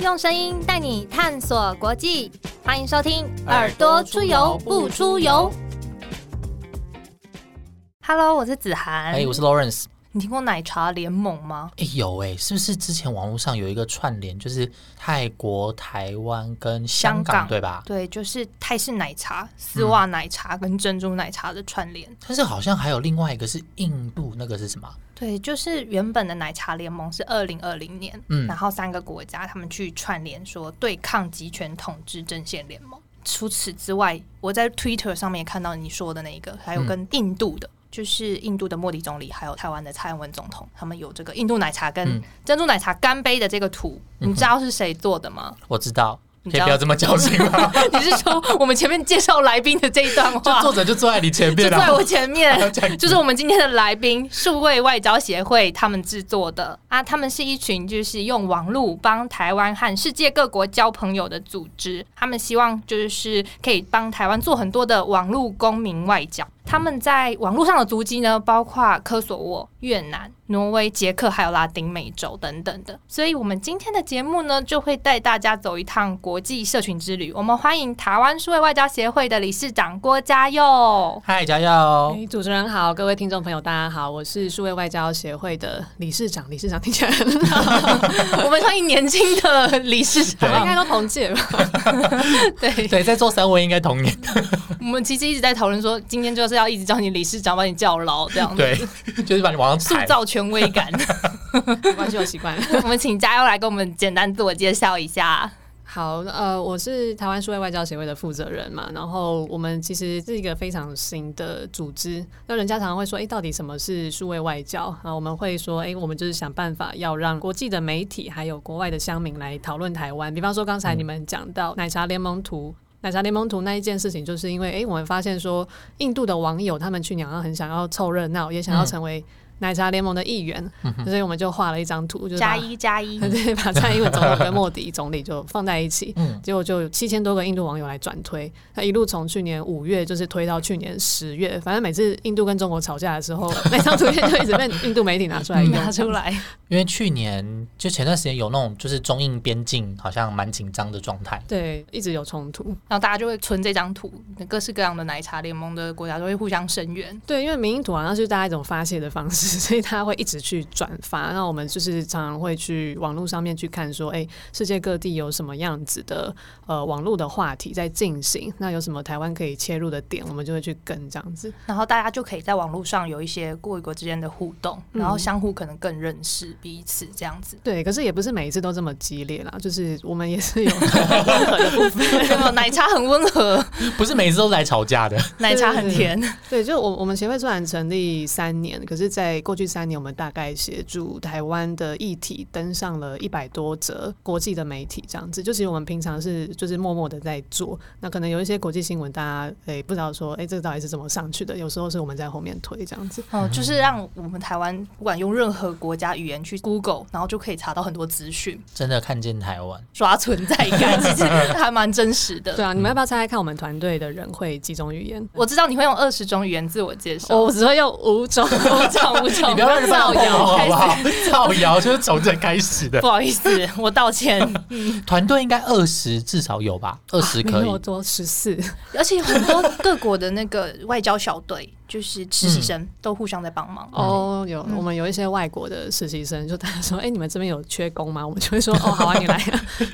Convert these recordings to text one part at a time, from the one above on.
用声音带你探索国际，欢迎收听《耳朵出游不出游》。Hello，我是子涵。哎，我是 Lawrence。你听过奶茶联盟吗？哎，有哎，是不是之前网络上有一个串联，就是泰国、台湾跟香港，对吧？对，就是泰式奶茶、丝袜奶茶跟珍珠奶茶的串联。但是好像还有另外一个是印度，那个是什么？对，就是原本的奶茶联盟是二零二零年，嗯，然后三个国家他们去串联说对抗集权统治阵线联盟。除此之外，我在 Twitter 上面看到你说的那个，还有跟印度的。就是印度的莫迪总理，还有台湾的蔡英文总统，他们有这个印度奶茶跟珍珠奶茶干杯的这个图，你知道是谁做的吗？我知道。可以不要这么矫情吗？你是说我们前面介绍来宾的这一段话，作者就坐在你前面，就坐在我前面，就是我们今天的来宾数位外交协会他们制作的啊，他们是一群就是用网络帮台湾和世界各国交朋友的组织，他们希望就是可以帮台湾做很多的网络公民外交。他们在网络上的足迹呢，包括科索沃、越南。挪威、捷克还有拉丁美洲等等的，所以我们今天的节目呢，就会带大家走一趟国际社群之旅。我们欢迎台湾数位外交协会的理事长郭嘉佑。嗨，嘉佑！主持人好，各位听众朋友，大家好，我是数位外交协会的理事长。理事长听起来很好，我们欢迎年轻的理事长，应该都同届吧？对对，在座三位应该同年。我们其实一直在讨论说，今天就是要一直叫你理事长，把你叫牢这样子，对，就是把你往上塑造。权威感，没关系，我习惯了。我们请嘉佑来跟我们简单自我介绍一下。好，呃，我是台湾数位外交协会的负责人嘛。然后我们其实是一个非常新的组织。那人家常常会说，哎，到底什么是数位外交？啊，我们会说，哎，我们就是想办法要让国际的媒体还有国外的乡民来讨论台湾。比方说，刚才你们讲到奶茶联盟图。奶茶联盟图那一件事情，就是因为，哎，我们发现说，印度的网友他们去鸟样很想要凑热闹，也想要成为。奶茶联盟的议员，所以我们就画了一张图，就加一加一，对，把蔡英文总统跟莫迪总理就放在一起，结果就有七千多个印度网友来转推，他一路从去年五月就是推到去年十月，反正每次印度跟中国吵架的时候，那张图片就一直被印度媒体拿出来拿出来。因为去年就前段时间有那种就是中印边境好像蛮紧张的状态，对，一直有冲突，然后大家就会存这张图，各式各样的奶茶联盟的国家都会互相声援。对，因为民意图好像是大家一种发泄的方式。所以他会一直去转发，那我们就是常常会去网络上面去看，说，哎，世界各地有什么样子的呃网络的话题在进行，那有什么台湾可以切入的点，我们就会去跟这样子，然后大家就可以在网络上有一些国与国之间的互动，然后相互可能更认识彼此这样子。对，可是也不是每一次都这么激烈啦，就是我们也是有 温和的部分，奶茶很温和，不是每次都来吵架的，奶茶很甜。对，就我我们协会虽然成立三年，可是在过去三年，我们大概协助台湾的议题登上了一百多则国际的媒体，这样子。就其实我们平常是就是默默的在做，那可能有一些国际新闻，大家诶不知道说，哎，这个到底是怎么上去的？有时候是我们在后面推这样子。哦，就是让我们台湾不管用任何国家语言去 Google，然后就可以查到很多资讯。真的看见台湾，刷存在感，其实还蛮真实的。对啊，你们要不要猜猜看，我们团队的人会几种语言？我知道你会用二十种语言自我介绍，我只会用五种，五种，五种。你不要造谣，好不好？造谣就是从这开始的。不好意思，我道歉。团队应该二十至少有吧？二十可以，多十四，而且很多各国的那个外交小队。就是实习生都互相在帮忙哦，有我们有一些外国的实习生，就大家说，哎，你们这边有缺工吗？我们就会说，哦，好啊，你来。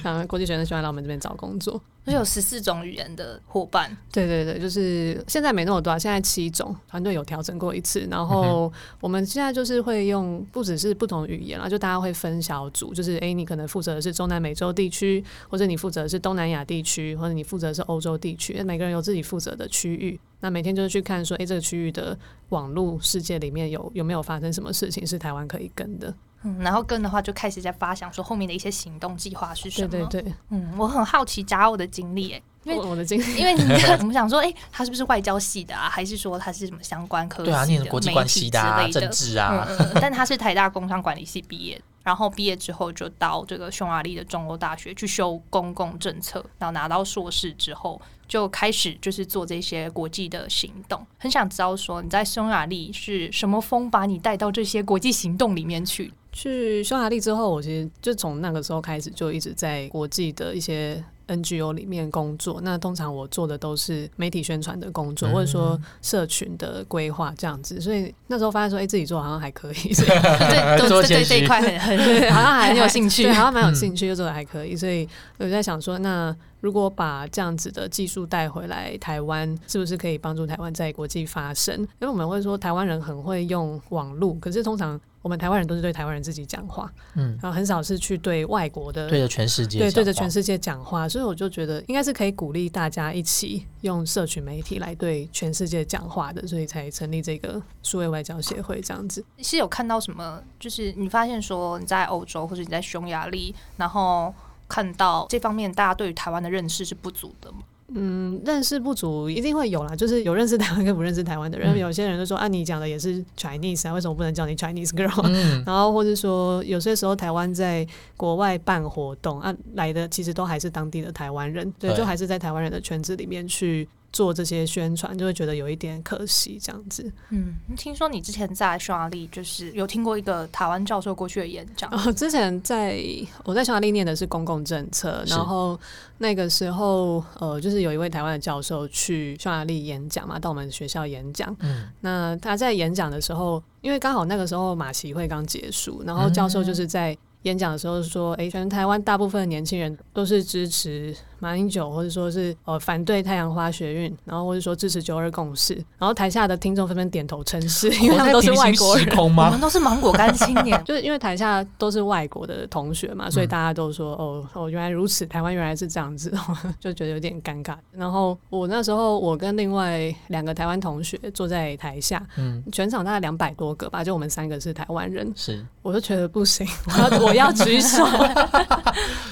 然后国际学生喜欢来我们这边找工作，而且有十四种语言的伙伴。对对对，就是现在没那么多，现在七种，团队有调整过一次。然后我们现在就是会用不只是不同语言啊，就大家会分小组，就是哎，你可能负责的是中南美洲地区，或者你负责的是东南亚地区，或者你负责是欧洲地区，每个人有自己负责的区域。那每天就是去看说，哎，这个区域的网络世界里面有有没有发生什么事情是台湾可以跟的？嗯，然后跟的话就开始在发想说后面的一些行动计划是什么？对对对，嗯，我很好奇加欧的经历，哎，因为我的经历，因为你 我们想说，哎，他是不是外交系的啊？还是说他是什么相关科？对啊，念国际关系的、政治啊，但他是台大工商管理系毕业。然后毕业之后就到这个匈牙利的中欧大学去修公共政策，然后拿到硕士之后就开始就是做这些国际的行动。很想知道说你在匈牙利是什么风把你带到这些国际行动里面去？去匈牙利之后，我其实就从那个时候开始就一直在国际的一些。NGO 里面工作，那通常我做的都是媒体宣传的工作，或者说社群的规划这样子。所以那时候发现说，哎，自己做好像还可以，对，都对这一块很很好像还很有兴趣，对，好像蛮有兴趣，又做的还可以。所以我在想说，那如果把这样子的技术带回来台湾，是不是可以帮助台湾在国际发声？因为我们会说台湾人很会用网络，可是通常。我们台湾人都是对台湾人自己讲话，嗯，然后很少是去对外国的，对着全世界，对对着全世界讲话，所以我就觉得应该是可以鼓励大家一起用社群媒体来对全世界讲话的，所以才成立这个数位外交协会这样子。是有看到什么？就是你发现说你在欧洲或者你在匈牙利，然后看到这方面大家对于台湾的认识是不足的吗？嗯，认识不足一定会有啦，就是有认识台湾跟不认识台湾的人。有些人就说啊，你讲的也是 Chinese 啊，为什么不能叫你 Chinese girl？然后或者说有些时候台湾在国外办活动啊，来的其实都还是当地的台湾人，对，就还是在台湾人的圈子里面去。做这些宣传就会觉得有一点可惜，这样子。嗯，听说你之前在匈牙利就是有听过一个台湾教授过去的演讲。哦，之前在我在匈牙利念的是公共政策，然后那个时候呃，就是有一位台湾的教授去匈牙利演讲嘛，到我们学校演讲。嗯，那他在演讲的时候，因为刚好那个时候马习会刚结束，然后教授就是在演讲的时候说：“哎，全台湾大部分的年轻人都是支持。”马英九，或者说是呃反对太阳花学运，然后或者说支持九二共识，然后台下的听众纷纷点头称是，因为他们都是外国人，我们都是芒果干青年，就是因为台下都是外国的同学嘛，所以大家都说哦哦原来如此，台湾原来是这样子，就觉得有点尴尬。然后我那时候我跟另外两个台湾同学坐在台下，嗯，全场大概两百多个吧，就我们三个是台湾人，是，我就觉得不行，我要我要举手，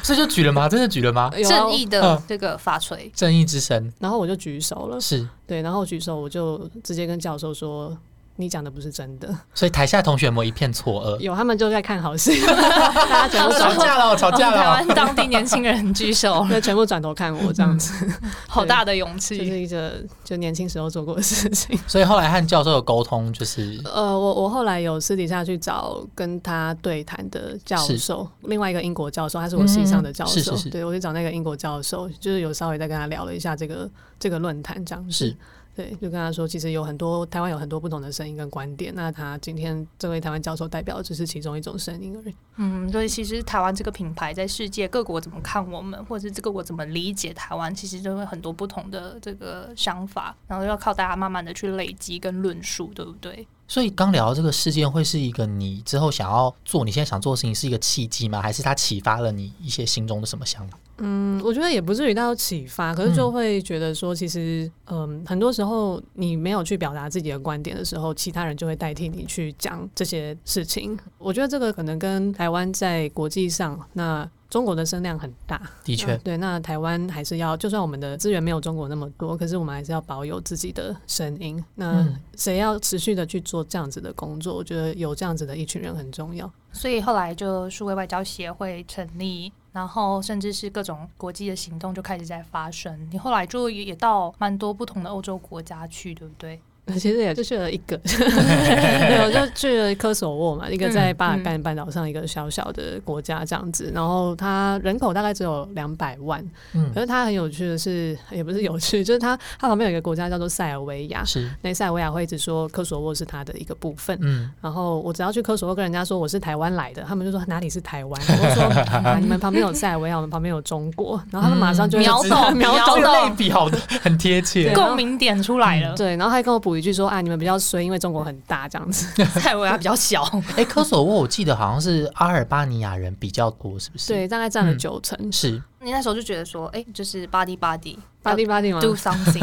所以就举了吗？真的举了吗？正义的。的这个法锤，正义之神，然后我就举手了，是。对，然后举手我就直接跟教授说。你讲的不是真的，所以台下同学们一片错愕。有他们就在看好戏，大家全部吵架了，吵架了。台湾当地年轻人举手，那全部转头看我这样子，好大的勇气，就是一个就年轻时候做过的事情。所以后来和教授有沟通，就是呃，我我后来有私底下去找跟他对谈的教授，另外一个英国教授，他是我系上的教授，对我去找那个英国教授，就是有稍微再跟他聊了一下这个这个论坛，这样是。对，就跟他说，其实有很多台湾有很多不同的声音跟观点。那他今天这位台湾教授代表只是其中一种声音而已。嗯，所以其实台湾这个品牌在世界各国怎么看我们，或者是这个我怎么理解台湾，其实就会很多不同的这个想法，然后要靠大家慢慢的去累积跟论述，对不对？所以刚聊到这个事件，会是一个你之后想要做，你现在想做的事情是一个契机吗？还是它启发了你一些心中的什么想法？嗯，我觉得也不至于到启发，可是就会觉得说，其实，嗯，很多时候你没有去表达自己的观点的时候，其他人就会代替你去讲这些事情。我觉得这个可能跟台湾在国际上，那中国的声量很大，的确，对。那台湾还是要，就算我们的资源没有中国那么多，可是我们还是要保有自己的声音。那谁要持续的去做这样子的工作？我觉得有这样子的一群人很重要。所以后来就数位外交协会成立。然后，甚至是各种国际的行动就开始在发生。你后来就也到蛮多不同的欧洲国家去，对不对？其实也就去了一个，没有就去了科索沃嘛，一个在巴尔干半岛上一个小小的国家这样子。然后它人口大概只有两百万，嗯，可是它很有趣的是，也不是有趣，就是它它旁边有一个国家叫做塞尔维亚，是那塞尔维亚会一直说科索沃是它的一个部分，嗯，然后我只要去科索沃跟人家说我是台湾来的，他们就说哪里是台湾？我说你们旁边有塞尔维亚，我们旁边有中国，然后他们马上就秒懂秒懂 类比，好的很贴切，共鸣点出来了，对，然后还跟我补。一句说啊，你们比较衰，因为中国很大这样子，塞尔维亚比较小。哎，科索沃我记得好像是阿尔巴尼亚人比较多，是不是？对，大概占了九成。是你那时候就觉得说，哎，就是 body body body body 吗？Do something，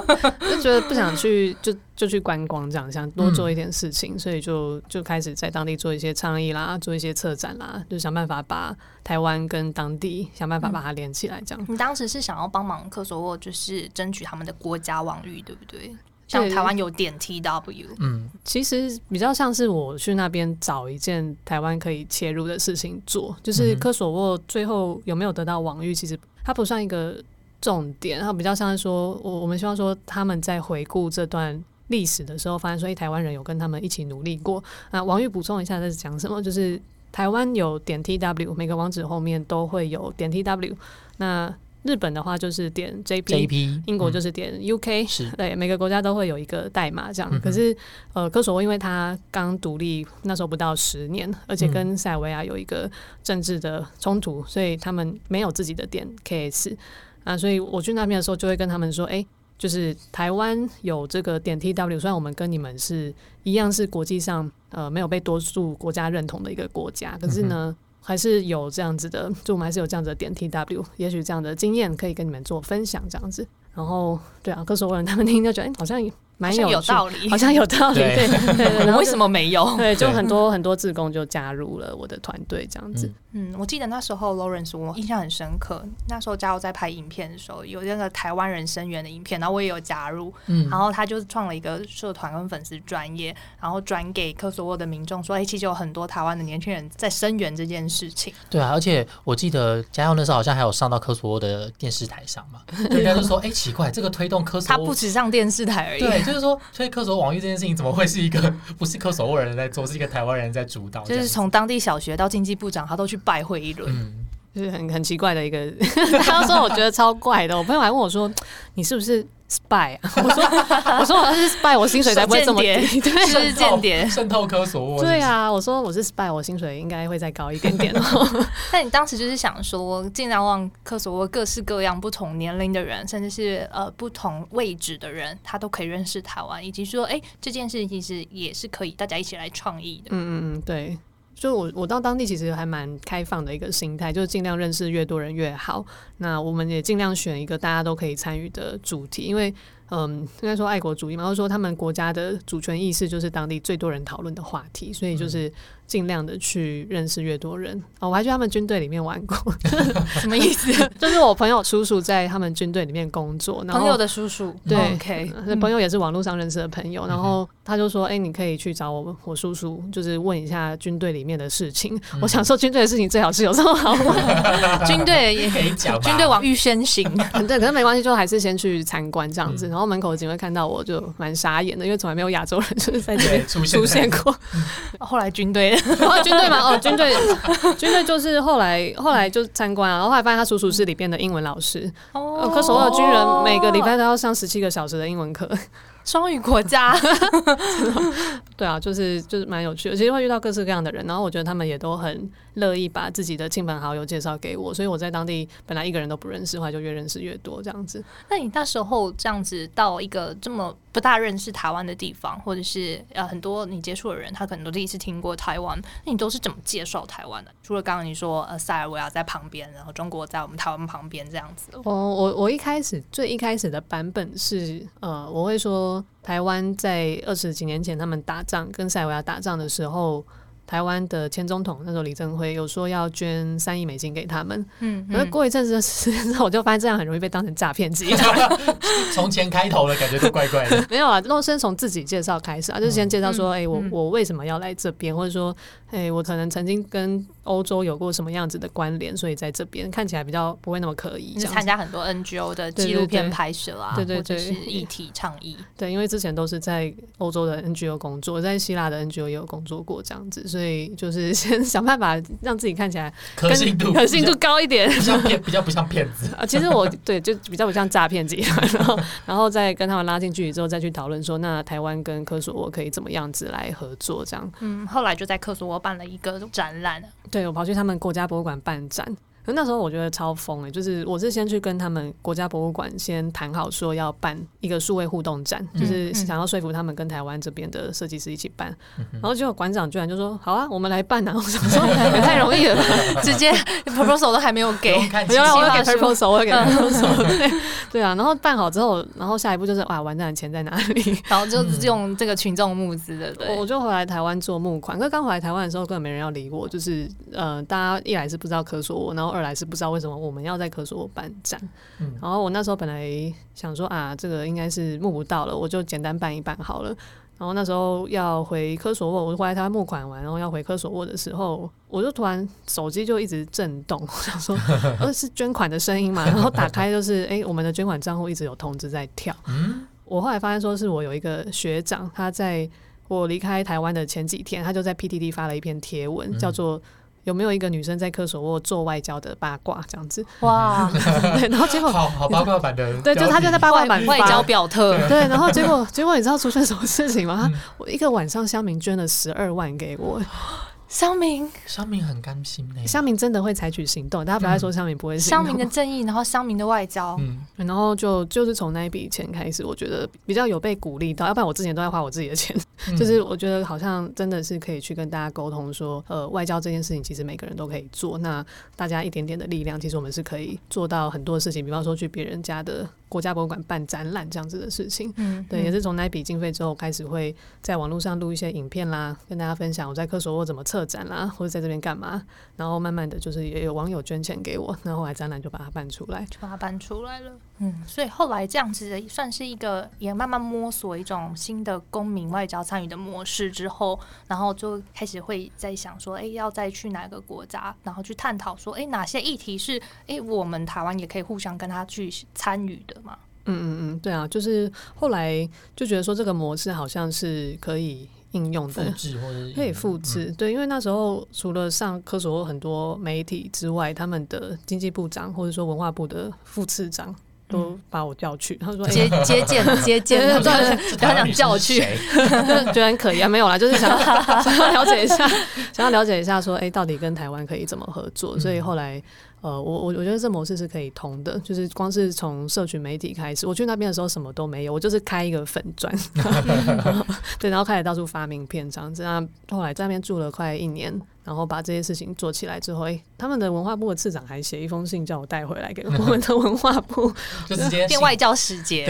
就觉得不想去，就就去观光这样，想多做一点事情，所以就就开始在当地做一些倡议啦，做一些策展啦，就想办法把台湾跟当地想办法把它连起来。这样，你当时是想要帮忙科索沃，就是争取他们的国家网域，对不对？像台湾有点 T W，嗯，其实比较像是我去那边找一件台湾可以切入的事情做，就是科索沃最后有没有得到网域，其实它不算一个重点，它比较像是说，我我们希望说他们在回顾这段历史的时候，发现说，哎，台湾人有跟他们一起努力过。那，王玉补充一下，在讲什么？就是台湾有点 T W，每个网址后面都会有点 T W。那日本的话就是点 J P，JP，英国嗯就是点 U K，、是 对，每个国家都会有一个代码这样。嗯可是呃，科索沃因为它刚独立，那时候不到十年，而且跟塞尔维亚有一个政治的冲突，所以他们没有自己的点 K S 啊，所以我去那边的时候就会跟他们说，哎、就是台湾有这个点 T W，虽然我们跟你们是一样是国际上呃没有被多数国家认同的一个国家，可是呢。还是有这样子的，就我们还是有这样子的点 T W，也许这样的经验可以跟你们做分享，这样子。然后，对啊，科索沃人他们听就觉得，哎、好像蛮有道理，好像有道理，对。对为什么没有？对，就很多很多志工就加入了我的团队，这样子。嗯。嗯，我记得那时候 Lawrence 我印象很深刻，那时候加入在拍影片的时候，有那个台湾人声援的影片，然后我也有加入，嗯。然后他就创了一个社团跟粉丝专业，然后转给科索沃的民众说，哎、其实有很多台湾的年轻人在声援这件事情。对啊，而且我记得嘉佑那时候好像还有上到科索沃的电视台上嘛，人家就说，哎，奇怪，这个推动科索沃他不止上电视台而已，对，就是说推科索沃网域这件事情，怎么会是一个 不是科索沃人在做，是一个台湾人在主导？就是从当地小学到经济部长，他都去拜会一轮。嗯，就是很很奇怪的一个，他说我觉得超怪的。我朋友还问我说：“你是不是 spy 啊？” 我说：“我说我是 spy，我薪水才不会这么低。”对是间谍。渗透科索沃，对啊，我说我是 spy，我薪水应该会再高一点点哦。但你当时就是想说，尽量让科索沃各式各样不同年龄的人，甚至是呃不同位置的人，他都可以认识台湾，以及说，哎、这件事其实也是可以大家一起来创意的。嗯嗯嗯，对。就我我到当地其实还蛮开放的一个心态，就是尽量认识越多人越好。那我们也尽量选一个大家都可以参与的主题，因为嗯，应该说爱国主义嘛，或者说他们国家的主权意识就是当地最多人讨论的话题，所以就是尽量的去认识越多人。哦，我还去他们军队里面玩过，什么意思？就是我朋友叔叔在他们军队里面工作，然后朋友的叔叔，对，OK，那朋友也是网络上认识的朋友，然后他就说：“哎、你可以去找我我叔叔，就是问一下军队里面的事情。我想说，军队的事情最好是有这么好问？军队也可以讲军队往预先行，对，可是没关系，就还是先去参观这样子。然后门口的警卫看到我就蛮傻眼的，因为从来没有亚洲人就是在这边出现出现过。后来军队然后军队嘛，哦，军队，军队就是后来后来就参观啊，然后后来发现他叔叔是里边的英文老师。哦呃，科索沃的军人每个礼拜都要上十七个小时的英文课。双语国家，对啊，就是就是蛮有趣的，其实会遇到各式各样的人，然后我觉得他们也都很乐意把自己的亲朋好友介绍给我，所以我在当地本来一个人都不认识，后来就越认识越多这样子。那你那时候这样子到一个这么不大认识台湾的地方，或者是呃很多你接触的人，他可能都第一次听过台湾，那你都是怎么介绍台湾的？除了刚刚你说呃塞尔维亚在旁边，然后中国在我们台湾旁边这样子，我我我一开始最一开始的版本是呃，我会说台湾在二十几年前他们打仗跟塞尔维亚打仗的时候。台湾的前总统那时候李登辉有说要捐三亿美金给他们，嗯可是过一阵子的时间之后，我就发现这样很容易被当成诈骗集团。从前开头的感觉都怪怪的。没有啊，都先从自己介绍开始啊，就先介绍说，哎、我嗯我为什么要来这边，或者说，哎、我可能曾经跟欧洲有过什么样子的关联，所以在这边看起来比较不会那么可疑。参加很多 NGO 的纪录片拍摄啊，对对对是议题倡议。对，因为之前都是在欧洲的 NGO 工作，在希腊的 NGO 也有工作过，这样子，所以就是 先想办法让自己看起来可信度，可信度高一点。比较骗，比较不像骗子。啊，其实我对就比较不像诈骗集团，然后然后再跟他们拉近距离之后，再去讨论说，那台湾跟科索沃可以怎么样子来合作，这样。嗯，后来就在科索沃办了一个展览，对，我跑去他们国家博物馆办展。可那时候我觉得超疯诶、就是我是先去跟他们国家博物馆先谈好，说要办一个数位互动展，就是嗯想要说服他们跟台湾这边的设计师一起办。然后结果馆长居然就说：“好啊，我们来办啊！” 我想说也太容易了吧。直接 proposal 都还没有给，不用看 没有啊，我要给 proposal，我要给 proposal，对对啊。然后办好之后，然后下一步就是哇，完蛋，钱在哪里？然后就是用这个群众募资的，对我我就回来台湾做募款，可是刚回来台湾的时候根本没人要理我，就是呃，大家一来是不知道科索沃，然后二来是不知道为什么我们要在科索沃办展。嗯然后我那时候本来想说啊，这个应该是募不到了，我就简单办一办好了。然后那时候要回科索沃，我就回来台湾募款完，然后要回科索沃的时候，我就突然手机就一直震动，我想说，呃，是捐款的声音嘛？然后打开就是，诶，我们的捐款账户一直有通知在跳。嗯，我后来发现说是我有一个学长，他在我离开台湾的前几天，他就在 PTT 发了一篇贴文，嗯叫做有没有一个女生在科索沃做外交的八卦这样子。哇，对，然后结果好好八卦版的，对，就他就在八卦版外交表特，对，然后结果结果你知道出现什么事情吗？嗯我一个晚上乡民捐了十二万给我，乡民乡民很甘心呢。乡民真的会采取行动，大家不要说乡民不会行乡动。民的正义，然后乡民的外交，嗯，然后就就是从那一笔钱开始，我觉得比较有被鼓励到，要不然我之前都在花我自己的钱。嗯 就是我觉得好像真的是可以去跟大家沟通说，呃，外交这件事情其实每个人都可以做，那大家一点点的力量，其实我们是可以做到很多事情，比方说去别人家的国家博物馆办展览这样子的事情。嗯，对，也是从那笔经费之后开始会在网络上录一些影片啦，跟大家分享我在科索沃怎么策展啦，或者在这边干嘛。然后慢慢的就是也有网友捐钱给我，然后后来展览就把它办出来。就把它办出来了。嗯，所以后来这样子的算是一个也慢慢摸索一种新的公民外交参与的模式之后，然后就开始会在想说，哎、要再去哪个国家，然后去探讨说，哎、哪些议题是哎、我们台湾也可以互相跟他去参与的嘛？嗯嗯嗯，对啊，就是后来就觉得说这个模式好像是可以应用复的。制或者可以复制，对，因为那时候除了上科索沃很多媒体之外，他们的经济部长或者说文化部的副次长都把我叫去，他说：“哎、接接见接见，对对对不要讲叫去，就 觉得很可疑啊，没有啦，就是想要 想要了解一下，想要了解一下说，哎、到底跟台湾可以怎么合作？所以后来，呃，我我我觉得这模式是可以通的，就是光是从社群媒体开始，我去那边的时候什么都没有，我就是开一个粉砖 对，然后开始到处发名片这样子。那后来在那边住了快一年。然后把这些事情做起来之后，哎、他们的文化部的次长还写一封信叫我带回来给我们的文化部，就直接变外交使节。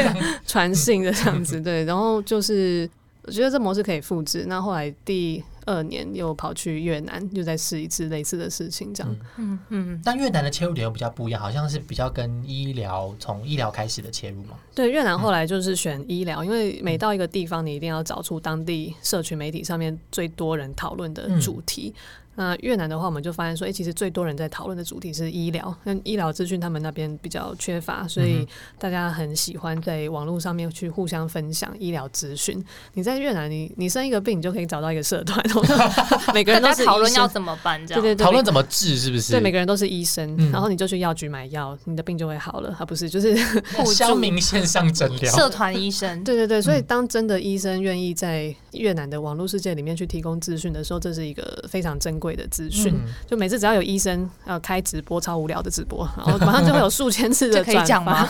传信的这样子，对，然后就是我觉得这模式可以复制。那后来第二年又跑去越南，又再试一次类似的事情，这样。嗯嗯，但越南的切入点又比较不一样，好像是比较跟医疗从医疗开始的切入嘛。对，越南后来就是选医疗，因为每到一个地方，你一定要找出当地社群媒体上面最多人讨论的主题。那越南的话，我们就发现说，哎、其实最多人在讨论的主题是医疗，那医疗资讯他们那边比较缺乏，所以大家很喜欢在网络上面去互相分享医疗资讯。你在越南，你你生一个病，你就可以找到一个社团，每个人都是大家讨论医生要怎么办，这样？对对对，讨论怎么治是不是？对，每个人都是医生，嗯。然后你就去药局买药，你的病就会好了，而不是就是那乡民线上诊疗，社团医生，对对对，所以当真的医生愿意在越南的网络世界里面去提供资讯的时候，这是一个非常珍贵的资讯。嗯就每次只要有医生呃开直播，超无聊的直播，然后 马上就会有数千次的这可以讲吗？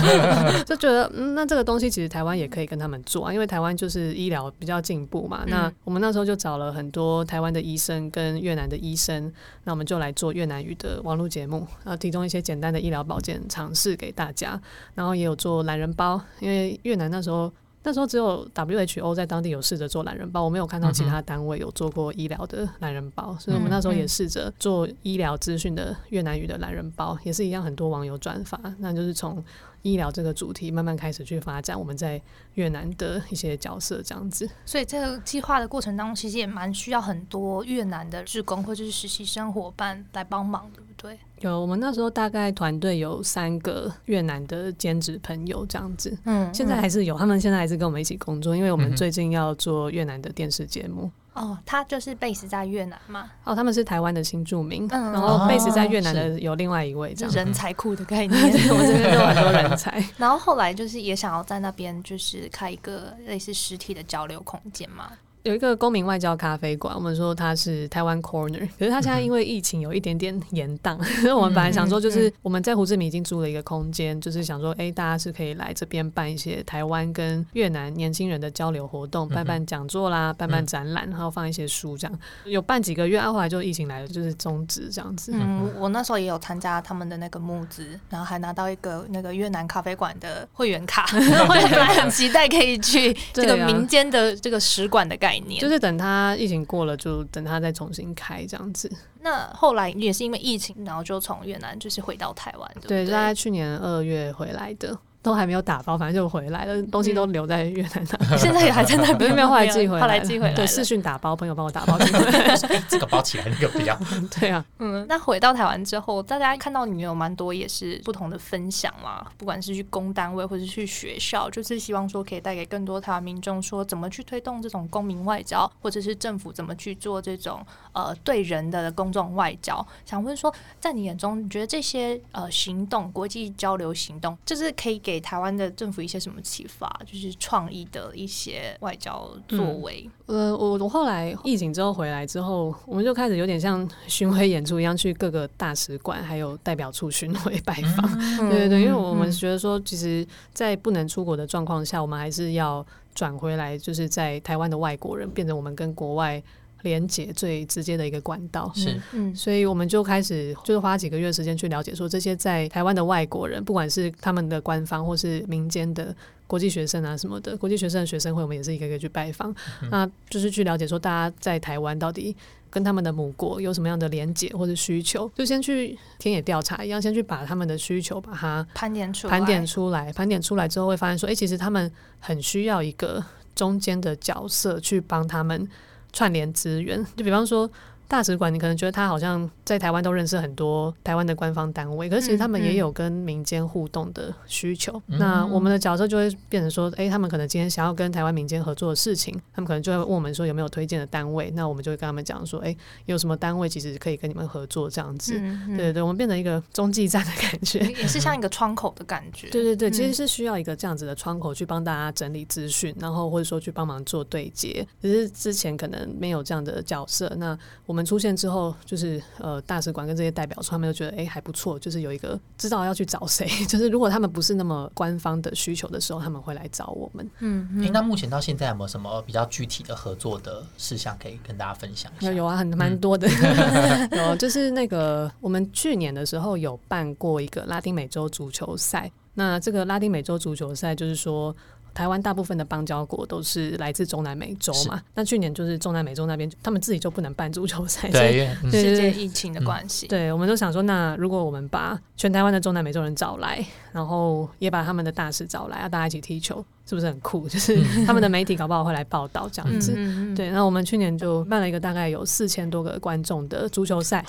就觉得嗯，那这个东西其实台湾也可以跟他们做啊，因为台湾就是医疗比较进步嘛。嗯那我们那时候就找了很多台湾的医生跟越南的医生，那我们就来做越南语的网络节目，呃，提供一些简单的医疗保健尝试给大家，然后也有做懒人包，因为越南那时候。那时候只有 WHO 在当地有试着做懒人包，我没有看到其他单位有做过医疗的懒人包，所以我们那时候也试着做医疗资讯的越南语的懒人包，也是一样，很多网友转发，那就是从医疗这个主题慢慢开始去发展我们在越南的一些角色，这样子。所以这个计划的过程当中，其实也蛮需要很多越南的志工或者是实习生伙伴来帮忙，对不对？有，我们那时候大概团队有三个越南的兼职朋友这样子，嗯现在还是有，他们现在还是跟我们一起工作，因为我们最近要做越南的电视节目。哦，他就是 base 在越南嘛，哦，他们是台湾的新住民，嗯然后 base 在越南哦的有另外一位这样。人才库的概念。我们这边就有很多人才，然后后来就是也想要在那边就是开一个类似实体的交流空间嘛。有一个公民外交咖啡馆，我们说它是台湾 Corner，可是它现在因为疫情有一点点延宕，所以我们本来想说，就是我们在胡志明已经租了一个空间，就是想说，哎、大家是可以来这边办一些台湾跟越南年轻人的交流活动，办办讲座啦，办办展览，然后放一些书这样，有办几个月，啊，后来就疫情来了，就是终止这样子。嗯，我那时候也有参加他们的那个募资，然后还拿到一个那个越南咖啡馆的会员卡，我也本来很期待可以去这个民间的这个使馆的概念。就是等它疫情过了，就等它再重新开这样子。那后来也是因为疫情，然后就从越南就是回到台湾，对？大概去年二月回来的。都还没有打包，反正就回来了，东西都留在越南那。现在也还在那边，没有后来寄回来，后来寄回来，对，视讯打包，朋友帮我打包寄回来。这个包起来，那个不要。对啊，嗯，那回到台湾之后，大家看到你们有蛮多也是不同的分享嘛，不管是去公单位或者去学校，就是希望说可以带给更多台湾民众说怎么去推动这种公民外交，或者是政府怎么去做这种呃对人的公众外交。想问说，在你眼中，你觉得这些呃行动，国际交流行动，就是可以给台湾的政府一些什么启发？就是创意的一些外交作为。呃，我我后来疫情之后回来之后，我们就开始有点像巡回演出一样，去各个大使馆还有代表处巡回拜访。对对对，因为我们觉得说，其实，在不能出国的状况下，我们还是要转回来，就是在台湾的外国人，变成我们跟国外。连接最直接的一个管道。是，嗯，所以我们就开始就是花几个月时间去了解，说这些在台湾的外国人，不管是他们的官方或是民间的国际学生啊什么的，国际学生的学生会，我们也是一个一个去拜访，那就是去了解说大家在台湾到底跟他们的母国有什么样的连结或者需求，就先去田野调查一样，先去把他们的需求把它盘点出盘点出来，盘点出来之后会发现说，哎，其实他们很需要一个中间的角色去帮他们。串联资源，就比方说。大使馆，你可能觉得他好像在台湾都认识很多台湾的官方单位，可是其实他们也有跟民间互动的需求。那我们的角色就会变成说，哎，他们可能今天想要跟台湾民间合作的事情，他们可能就会问我们说有没有推荐的单位，那我们就会跟他们讲说，哎，有什么单位其实可以跟你们合作这样子。对对对，我们变成一个中继站的感觉，也是像一个窗口的感觉。对对对，其实是需要一个这样子的窗口去帮大家整理资讯，然后或者说去帮忙做对接。只是之前可能没有这样的角色，那我们出现之后。就是呃，大使馆跟这些代表处，他们就觉得哎还不错，就是有一个知道要去找谁。就是如果他们不是那么官方的需求的时候，他们会来找我们。嗯，哎，那目前到现在有没有什么比较具体的合作的事项可以跟大家分享一下？有啊，很蛮多的。有，就是那个我们去年的时候有办过一个拉丁美洲足球赛。那这个拉丁美洲足球赛就是说。台湾大部分的邦交国都是来自中南美洲嘛，那去年就是中南美洲那边，他们自己就不能办足球赛，对，世界疫情的关系。对，我们都想说，那如果我们把全台湾的中南美洲人找来，然后也把他们的大使找来，啊大家一起踢球。是不是很酷？就是 他们的媒体搞不好会来报道这样子。对，那我们去年就办了一个大概有四千多个观众的足球赛，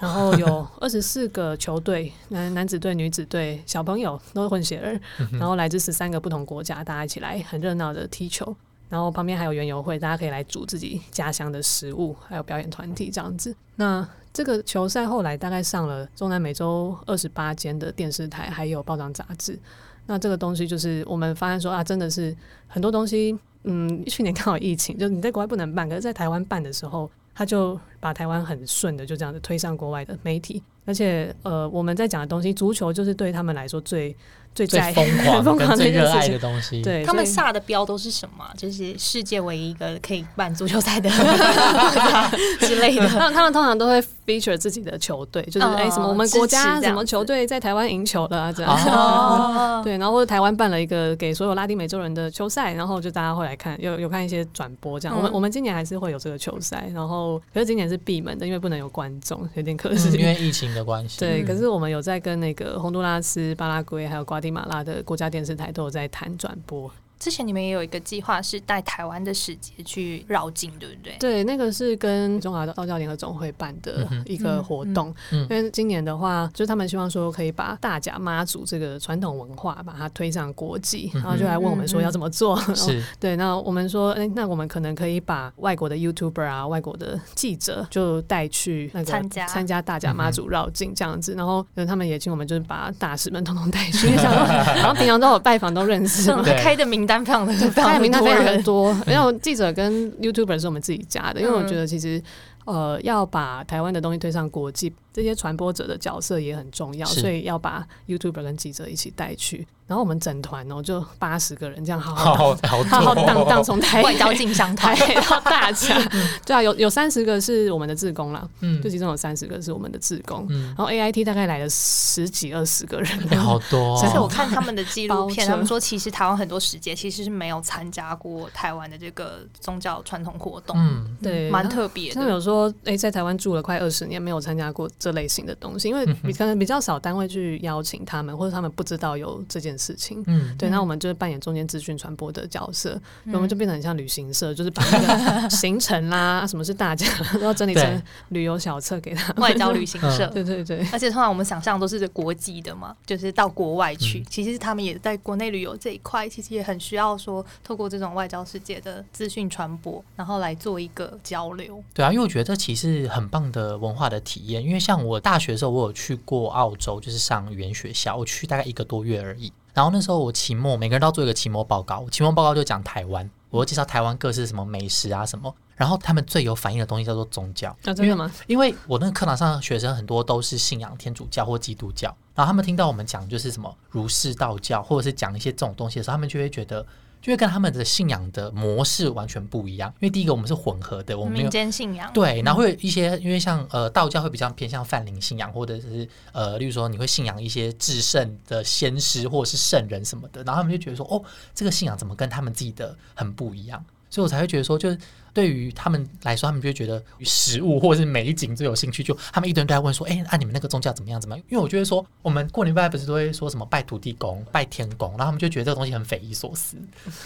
然后有 二十四个球队，男男子队、女子队，小朋友都是混血儿，然后来自十三个不同国家，大家一起来很热闹的踢球。然后旁边还有园游会，大家可以来煮自己家乡的食物，还有表演团体这样子。那这个球赛后来大概上了中南美洲二十八间的电视台，还有报章杂志。那这个东西就是我们发现说啊，真的是很多东西，嗯，去年刚好疫情，就你在国外不能办，可是在台湾办的时候，他就把台湾很顺的就这样子推上国外的媒体，而且呃，我们在讲的东西，足球就是对他们来说最。最最疯狂、跟 最热爱的东西，对他们下的标都是什么？就是世界唯一一个可以办足球赛的 之类的。他们他们通常都会 feature 自己的球队，就是哎什么我们国家什么球队在台湾赢球了这样。哦 对，然后或者台湾办了一个给所有拉丁美洲人的球赛，然后就大家会来看，有有看一些转播这样。我们我们今年还是会有这个球赛，然后可是今年是闭门的，因为不能有观众，有点可惜，因为疫情的关系。对，可是我们有在跟那个洪都拉斯、巴拉圭还有瓜。马拉的国家电视台都有在谈转播。之前你们也有一个计划是带台湾的使节去绕境，对不对？对，那个是跟中华道教联合总会办的一个活动。因为今年的话，就是他们希望说可以把大甲妈祖这个传统文化把它推上国际，然后就来问我们说要怎么做。是，对。那我们说，哎，那我们可能可以把外国的 YouTuber 啊、外国的记者就带去那个参加参加大甲妈祖绕境这样子。然后他们也请我们就是把大使们统统带去，然后平常都有拜访都认识，开的名单。非常的，非常名单非常的多。然后记者跟 YouTuber 是我们自己加的，因为我觉得其实呃要把台湾的东西推上国际，这些传播者的角色也很重要，所以要把 YouTuber 跟记者一起带去。然后我们整团哦，就八十个人这样，好好好好荡荡从台外交进香台 到大家，对啊，有有三十个是我们的志工了，嗯，就其中有三十个是我们的志工，然后 A I T 大概来了十几二十个人，好多。而且我看他们的纪录片，他们说其实台湾很多时节其实是没有参加过台湾的这个宗教传统活动，嗯，对，蛮特别。他们有说，哎，在台湾住了快二十年，没有参加过这类型的东西，因为可能比较少单位去邀请他们，或者他们不知道有这件。事情。嗯，对，嗯那我们就是扮演中间资讯传播的角色，嗯我们就变成很像旅行社，就是把那个行程啦，什么是大家都要整理成旅游小册给他。外交旅行社。对对对，而且通常我们想象都是国际的嘛，就是到国外去。嗯其实他们也在国内旅游这一块，其实也很需要说透过这种外交世界的资讯传播，然后来做一个交流。对啊，因为我觉得这其实很棒的文化的体验。因为像我大学的时候，我有去过澳洲，就是上语言学校，我去大概一个多月而已。然后那时候我期末，每个人都要做一个期末报告，期末报告就讲台湾，我会介绍台湾各式什么美食啊什么。然后他们最有反应的东西叫做宗教，啊，真的吗？因为我那个课堂上的学生很多都是信仰天主教或基督教，然后他们听到我们讲就是什么儒释道教，或者是讲一些这种东西的时候，他们就会觉得，就会跟他们的信仰的模式完全不一样。因为第一个我们是混合的，我们民间信仰，对，然后会有一些，因为像呃道教会比较偏向泛灵信仰，或者是呃，例如说你会信仰一些至圣的先师或者是圣人什么的，然后他们就觉得说，哦，这个信仰怎么跟他们自己的很不一样，所以我才会觉得说，就是对于他们来说，他们就会觉得食物或者是美景最有兴趣，就他们一堆人都在问说，哎，那、你们那个宗教怎么样怎么样？因为我觉得说，我们过年拜不是都会说什么拜土地公、拜天公，然后他们就觉得这个东西很匪夷所思，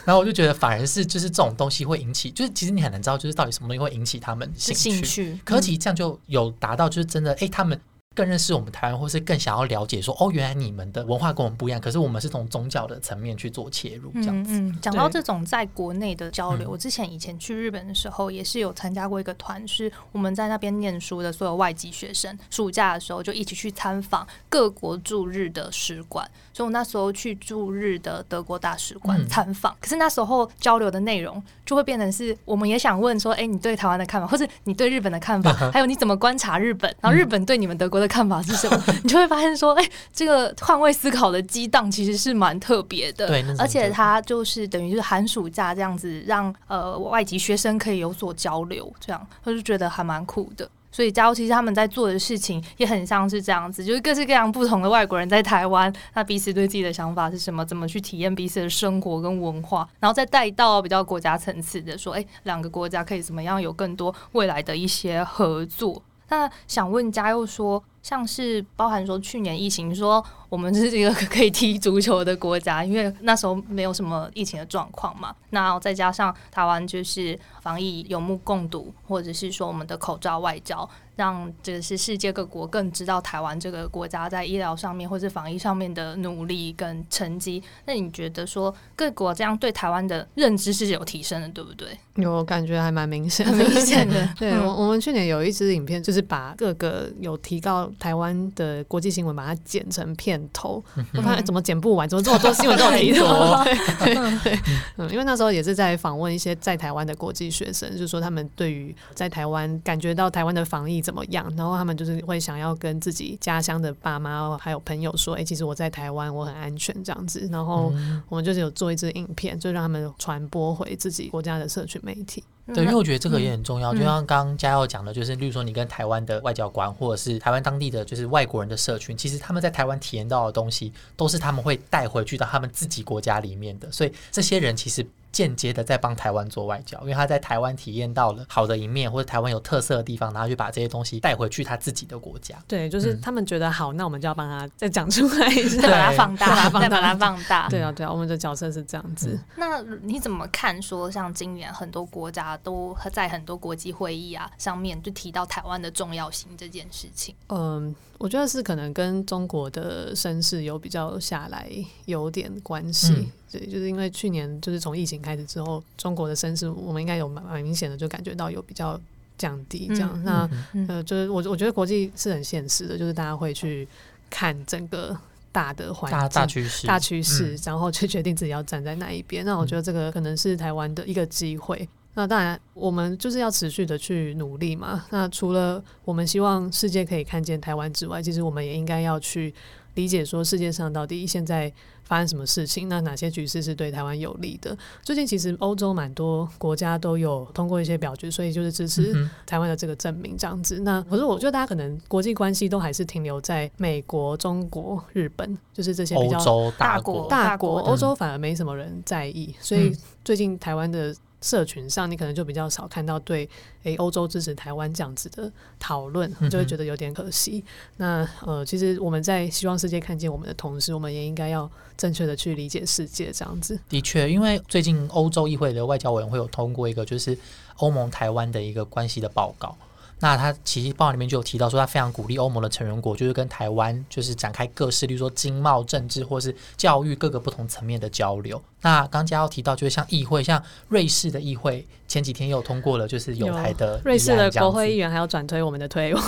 然后我就觉得反而是就是这种东西会引起，就是其实你很难知道就是到底什么东西会引起他们是兴趣。兴趣。可是其实这样就有达到，就是真的，哎、他们更认识我们台湾，或是更想要了解说，哦，原来你们的文化跟我们不一样，可是我们是从宗教的层面去做切入，这样子。嗯嗯，讲到这种在国内的交流，嗯我之前以前去日本的时候，也是有参加过一个团，是我们在那边念书的所有外籍学生，暑假的时候就一起去参访各国驻日的使馆。所以我那时候去驻日的德国大使馆嗯参访，可是那时候交流的内容就会变成是，我们也想问说，哎、你对台湾的看法，或者你对日本的看法，还有你怎么观察日本，然后日本对你们德国的看法是什么？你就会发现说，哎、这个换位思考的激荡其实是蛮特别的。对，而且很特它就是等于就是寒暑假这样子让，呃外籍学生可以有所交流，这样他就觉得还蛮酷的。所以，加油其实他们在做的事情也很像是这样子，就是各式各样不同的外国人在台湾，那彼此对自己的想法是什么，怎么去体验彼此的生活跟文化，然后再带到比较国家层次的说，哎、两个国家可以怎么样有更多未来的一些合作。那想问嘉佑说，像是包含说去年疫情，说我们是一个可以踢足球的国家，因为那时候没有什么疫情的状况嘛。那再加上台湾就是防疫有目共睹，或者是说我们的口罩外交，让这个是世界各国更知道台湾这个国家在医疗上面或是防疫上面的努力跟成绩。那你觉得说各国这样对台湾的认知是有提升的，对不对？有感觉还蛮明显，很明显的对，嗯我我们去年有一支影片，就是把各个有提到台湾的国际新闻，把它剪成片头。我发现怎么剪不完，怎么这么多新闻都有提到？对嗯，因为那时候也是在访问一些在台湾的国际学生，就是说他们对于在台湾感觉到台湾的防疫怎么样，然后他们就是会想要跟自己家乡的爸妈还有朋友说，哎、其实我在台湾我很安全这样子。然后我们就是有做一支影片，就让他们传播回自己国家的社群媒体。对，因为我觉得这个也很重要，嗯就像刚刚嘉耀讲的，就是例如说你跟台湾的外交官，或者是台湾当地的就是外国人的社群，其实他们在台湾体验到的东西，都是他们会带回去到他们自己国家里面的，所以这些人其实。间接的在帮台湾做外交，因为他在台湾体验到了好的一面，或者台湾有特色的地方，然后就把这些东西带回去他自己的国家。对，就是嗯他们觉得好，那我们就要帮他再讲出来一下。再把它放大，再把它放大。对啊，对啊，我们的角色是这样子。那你怎么看？说像今年很多国家都在很多国际会议啊上面就提到台湾的重要性这件事情。嗯，我觉得是可能跟中国的声势有比较下来有点关系。嗯对，就是因为去年就是从疫情开始之后，中国的声势我们应该有蛮蛮明显的就感觉到有比较降低这样。嗯那嗯呃，就是我我觉得国际是很现实的，就是大家会去看整个大的环大境、大趋势，大趋势，嗯然后去决定自己要站在哪一边。那我觉得这个可能是台湾的一个机会。那当然，我们就是要持续的去努力嘛。那除了我们希望世界可以看见台湾之外，其实我们也应该要去理解说世界上到底现在发生什么事情，那哪些局势是对台湾有利的。最近其实欧洲蛮多国家都有通过一些表决，所以就是支持嗯台湾的这个证明这样子。那可是我觉得大家可能国际关系都还是停留在美国、中国、日本，就是这些比较欧洲大国，大国，欧洲反而没什么人在意，所以嗯最近台湾的社群上，你可能就比较少看到对诶欧洲支持台湾这样子的讨论，就会觉得有点可惜。那呃，其实我们在希望世界看见我们的同时，我们也应该要正确的去理解世界，这样子。的确，因为最近欧洲议会的外交委员会有通过一个就是欧盟台湾的一个关系的报告。那他其实报告里面就有提到说，他非常鼓励欧盟的成员国，就是跟台湾就是展开各式，例如说经贸、政治或是教育各个不同层面的交流。那刚嘉要提到，就是像议会，像瑞士的议会前几天也有通过了，就是有台的瑞士的国会议员还要转推我们的推文，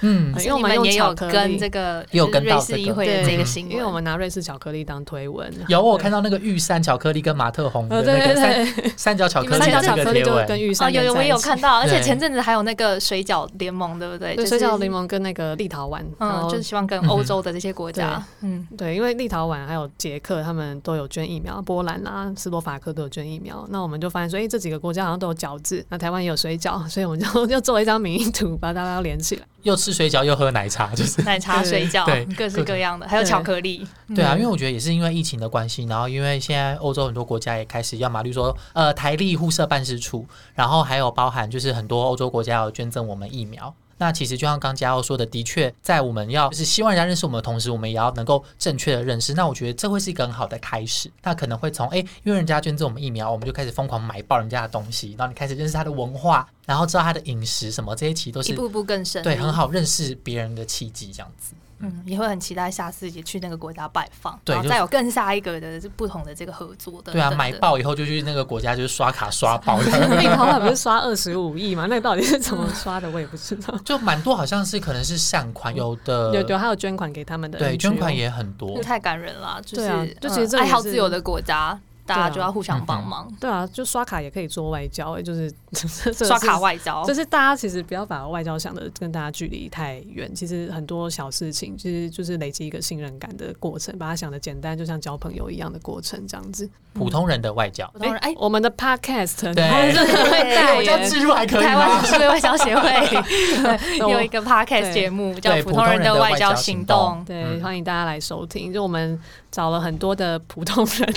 嗯，因为我们也有跟这个也有跟瑞到这个。士议会的这个新闻，因为我们拿瑞士巧克力当推文，有我看到那个玉山巧克力跟马特红的呃，那个对对。三对，三角巧克力三角巧克力就跟玉哦，山有有我也有看到，而且前阵子还有那个水饺联盟，对不对？对，水饺联盟跟那个立陶宛，嗯，就是希望跟欧洲的这些国家，嗯，对，因为立陶宛还有捷克他们都有捐疫苗，波兰啦、斯洛伐克都有捐疫苗，那我们就发现说，哎、这几个国家好像都有饺子，那台湾也有水饺，所以我们就 就做了一张民意图，把大家连起来。又吃水饺又喝奶茶，就是。奶茶、水饺。对，各式各样的，还有巧克力，对啊，嗯因为我觉得也是因为疫情的关系，然后因为现在欧洲很多国家也开始要么，例如说呃台立互设办事处，然后还有包含就是很多欧洲国家要捐赠我们疫苗。那其实就像刚嘉奥说的，的确在我们要就是希望人家认识我们的同时，我们也要能够正确的认识。那我觉得这会是一个很好的开始。那可能会从哎，因为人家捐赠我们疫苗，我们就开始疯狂买爆人家的东西，然后你开始认识他的文化，然后知道他的饮食什么，这些其实都是一步步更深入，对很好认识别人的契机，这样子。嗯，也会很期待下次也去那个国家拜访，对然后再有更下一个的不同的这个合作的。对啊，买爆以后就去那个国家就是刷卡刷爆。立陶宛不是刷二十五亿吗？那到底是怎么刷的，我也不知道。就蛮多，好像是可能是善款，有的有有还有捐款给他们的对捐款也很多这。太感人了，就是对啊就其实嗯爱好自由的国家，大家就要互相帮忙，对啊，就刷卡也可以做外交、欸，就是刷卡外。交就。是大家其实不要把外交想的跟大家距离太远，其实很多小事情其实就是累积一个信任感的过程，把它想的简单，就像交朋友一样的过程这样子。普通人的外交，哎，我们的 podcast 对我这样言，置入还可以 台湾吗？数位外交协会 有一个 podcast 对节目叫《普通人的外交行动》，对，嗯欢迎大家来收听。就我们找了很多的普通人，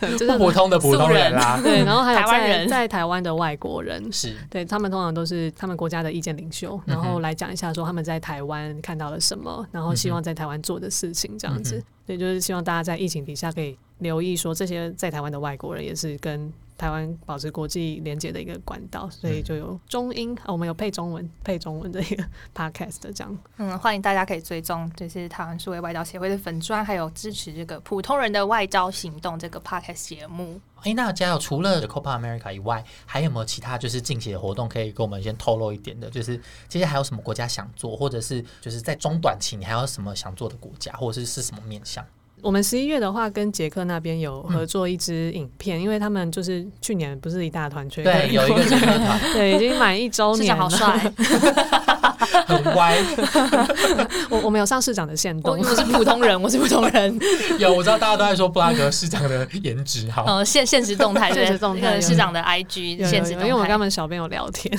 就是不普通的普通人啦，对，然后还有在台湾人。在台湾的外国人，是。对他们通常都是他们国家的意见领袖，然后来讲一下说他们在台湾看到了什么，然后希望在台湾做的事情，这样子。嗯。对，就是希望大家在疫情底下可以留意说这些在台湾的外国人也是跟台湾保持国际连接的一个管道，所以就有中英啊，我们有配中文配中文的一个 podcast 这样。嗯，欢迎大家可以追踪，就是台湾数位外交协会的粉砖，还有支持这个普通人的外交行动这个 podcast 节目。哎，那嘉友除了 Copa America 以外，还有没有其他就是近期的活动可以跟我们先透露一点的？就是接下来还有什么国家想做，或者是就是在中短期你还有什么想做的国家，或者是是什么面向？我们十一月的话，跟杰克那边有合作一支影片，因为他们就是去年不是一大团吹对，有一个团 对，已经满一周市年了。长好帅，很歪，我我没有上市长的线动，我我是普通人，我是普通人。有我知道大家都在说布拉格市长的颜值好，呃，现现实动态，对现实动态那个市长的 IG 现实动态，因为我跟他们小编有聊天，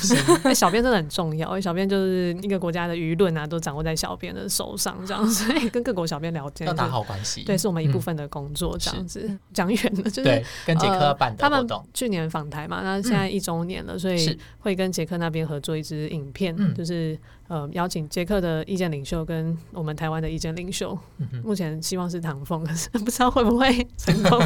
因为 小编真的很重要，因为小编就是一个国家的舆论啊，都掌握在小编的手上，这样，所以跟各国小编聊天要打好关系。对，是我们一部嗯分的工作，这样子是。讲远了，就是，跟捷克呃办的他们活动，去年访台嘛，那现在一周年了，所以会跟捷克那边合作一支影片，嗯。就是呃邀请捷克的意见领袖跟我们台湾的意见领袖，嗯目前希望是唐凤，可是不知道会不会成功。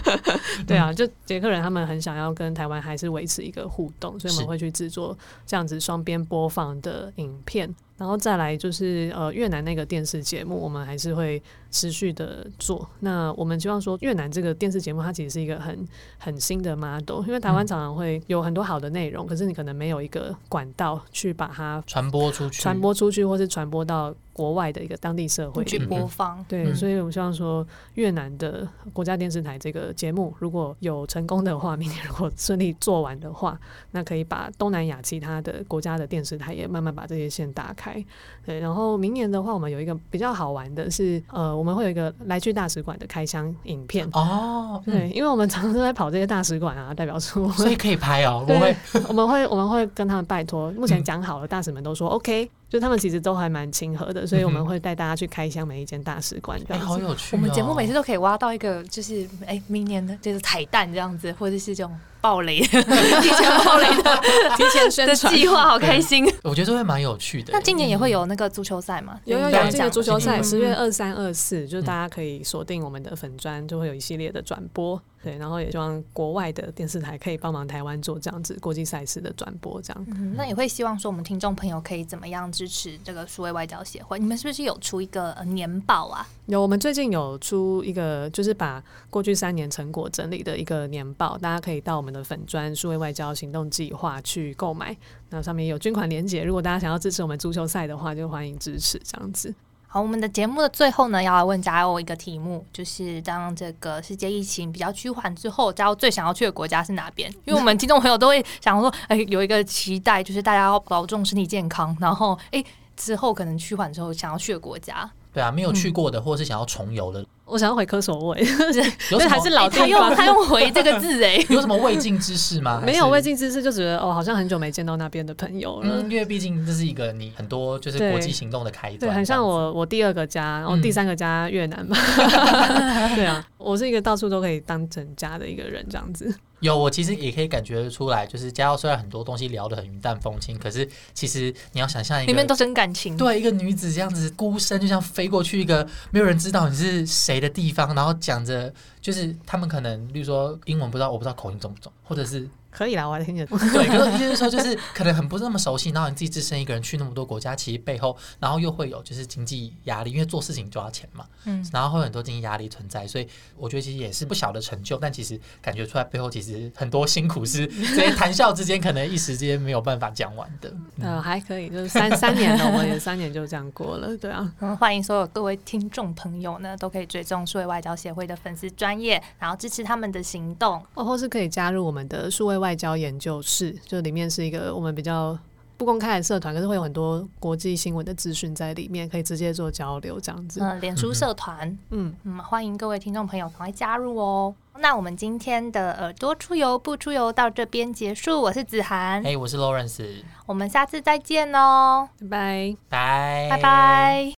对啊，就捷克人他们很想要跟台湾还是维持一个互动，所以我们会去制作这样子双边播放的影片。然后再来就是呃越南那个电视节目，我们还是会持续的做。那我们希望说越南这个电视节目，它其实是一个很很新的 model，因为台湾嗯常常会有很多好的内容，可是你可能没有一个管道去把它传播出去，传播出去，或是传播到国外的一个当地社会去播放。对，嗯所以我们希望说越南的国家电视台这个节目如果有成功的话，明年如果顺利做完的话，那可以把东南亚其他的国家的电视台也慢慢把这些线打开。对，然后明年的话，我们有一个比较好玩的是，呃，我们会有一个来去大使馆的开箱影片。哦，嗯对，因为我们常常都在跑这些大使馆啊，代表处，所以可以拍哦，不对会 我们会我们会跟他们拜托，目前嗯讲好了，大使们都说 OK，就他们其实都还蛮亲和的，所以我们会带大家去开箱每一间大使馆这哎。好有趣哦。我们节目每次都可以挖到一个，就是哎、明年的就是彩蛋这样子，或者是这种暴雷、提前暴雷的 提前宣的传。计划，好开心。我觉得这会蛮有趣的。那今年也会有那个足球赛嘛？有有有，你刚刚讲今年足球赛十月嗯二三、二四，就是大家可以锁定我们的粉砖，就会有一系列的转播。对，然后也希望国外的电视台可以帮忙台湾做这样子国际赛事的转播，这样。嗯，那也会希望说我们听众朋友可以怎么样支持这个数位外交协会？你们是不是有出一个呃年报啊？有，我们最近有出一个，就是把过去三年成果整理的一个年报，大家可以到我们的粉砖数位外交行动计划去购买。那上面有捐款连结，如果大家想要支持我们足球赛的话，就欢迎支持这样子。好，我们的节目的最后呢，要来问加欧一个题目，就是当这个世界疫情比较趋缓之后，加欧最想要去的国家是哪边？因为我们听众朋友都会想说，哎、有一个期待，就是大家要保重身体健康，然后哎、之后可能趋缓之后想要去的国家，对啊，没有去过的，或者是想要重游的，我想要回科索沃，有什么还是老哎他地方用他用回这个字哎、有什么未尽之事吗？没有未尽之事，就觉得哦，好像很久没见到那边的朋友了。嗯，因为毕竟这是一个你很多就是国际行动的开端，对，很像我我第二个家，然后嗯第三个家越南嘛。对啊，我是一个到处都可以当成家的一个人，这样子。有，我其实也可以感觉得出来，就是家耀虽然很多东西聊得很云淡风轻，可是其实你要想象一个。里面都真感情。对一个女子这样子孤身，就像飞过去一个没有人知道你是谁别的地方，然后讲着，就是他们可能，例如说英文不知道，我不知道口音重不重，或者是可以啦，我还听得懂。对，可是就是说，就是可能很不是那么熟悉，然后你自己自身一个人去那么多国家，其实背后，然后又会有就是经济压力，因为做事情就要钱嘛，嗯，然后会有很多经济压力存在，所以我觉得其实也是不小的成就，但其实感觉出来背后其实很多辛苦是所以谈笑之间可能一时间没有办法讲完的。呃，还可以，就是三三年了，我也三年就这样过了，对啊。嗯，欢迎所有各位听众朋友呢，都可以追踪数位外交协会的粉丝专业，然后支持他们的行动。哦，或是可以加入我们的数位外交研究室，就里面是一个我们比较不公开的社团，可是会有很多国际新闻的资讯在里面，可以直接做交流这样子。嗯，脸书社团，嗯，嗯，欢迎各位听众朋友赶快加入哦。那我们今天的耳朵出游不出游到这边结束，我是子涵，哎、我是 Lawrence，我们下次再见哦，拜拜。拜拜拜。